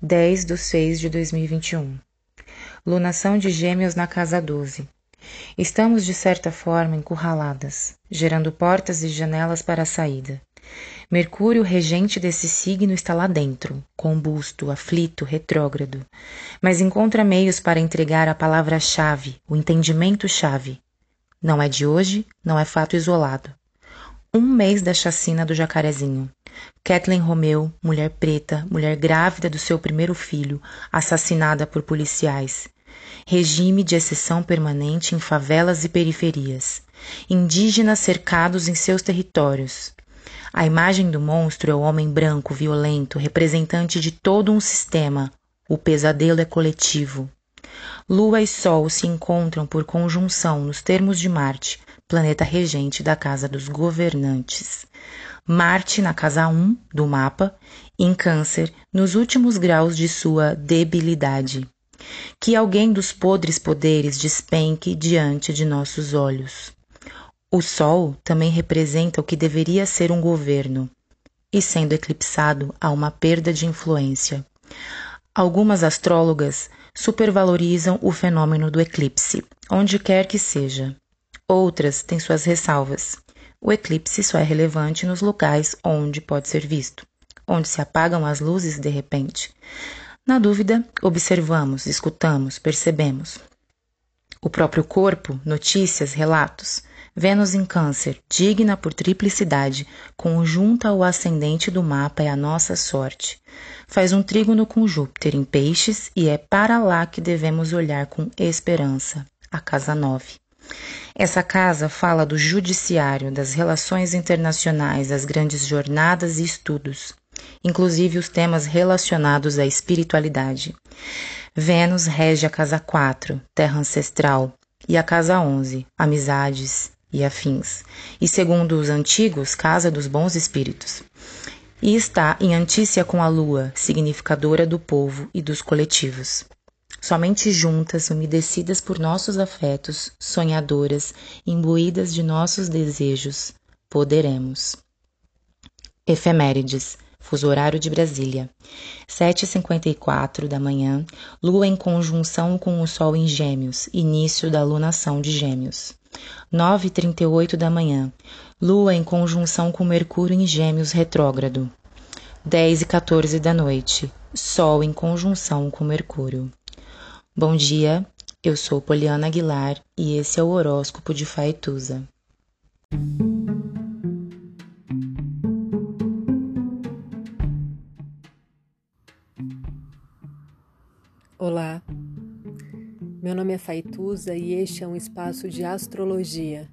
10 de 6 de 2021. Lunação de Gêmeos na casa 12. Estamos, de certa forma, encurraladas, gerando portas e janelas para a saída. Mercúrio, regente desse signo, está lá dentro, combusto, aflito, retrógrado, mas encontra meios para entregar a palavra-chave, o entendimento-chave. Não é de hoje, não é fato isolado. Um mês da chacina do jacarezinho. Kathleen Romeu, mulher preta, mulher grávida do seu primeiro filho, assassinada por policiais. Regime de exceção permanente em favelas e periferias. Indígenas cercados em seus territórios. A imagem do monstro é o homem branco, violento, representante de todo um sistema. O pesadelo é coletivo. Lua e Sol se encontram por conjunção nos termos de Marte, planeta regente da casa dos governantes. Marte na casa 1 do mapa, em Câncer, nos últimos graus de sua debilidade. Que alguém dos podres poderes despenque diante de nossos olhos. O Sol também representa o que deveria ser um governo, e sendo eclipsado, há uma perda de influência. Algumas astrólogas supervalorizam o fenômeno do eclipse, onde quer que seja. Outras têm suas ressalvas. O eclipse só é relevante nos locais onde pode ser visto, onde se apagam as luzes de repente. Na dúvida, observamos, escutamos, percebemos. O próprio corpo, notícias, relatos. Vênus em Câncer, digna por triplicidade, conjunta ao ascendente do mapa é a nossa sorte. Faz um trígono com Júpiter em Peixes e é para lá que devemos olhar com esperança. A casa 9. Essa casa fala do judiciário, das relações internacionais, das grandes jornadas e estudos, inclusive os temas relacionados à espiritualidade. Vênus rege a casa 4, terra ancestral, e a casa 11, amizades e afins, e segundo os antigos, casa dos bons espíritos. E está em antícia com a lua, significadora do povo e dos coletivos. Somente juntas, umedecidas por nossos afetos, sonhadoras, imbuídas de nossos desejos, poderemos. Efemérides. Fuso horário de Brasília. 7h54 da manhã, lua em conjunção com o sol em Gêmeos, início da lunação de Gêmeos. 9h38 da manhã, lua em conjunção com Mercúrio em Gêmeos retrógrado. 10 e 14 da noite, sol em conjunção com Mercúrio. Bom dia, eu sou Poliana Aguilar e esse é o horóscopo de Faetusa. Olá, meu nome é Faituza e este é um espaço de astrologia.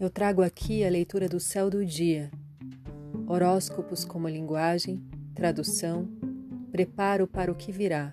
Eu trago aqui a leitura do céu do dia, horóscopos como linguagem, tradução, preparo para o que virá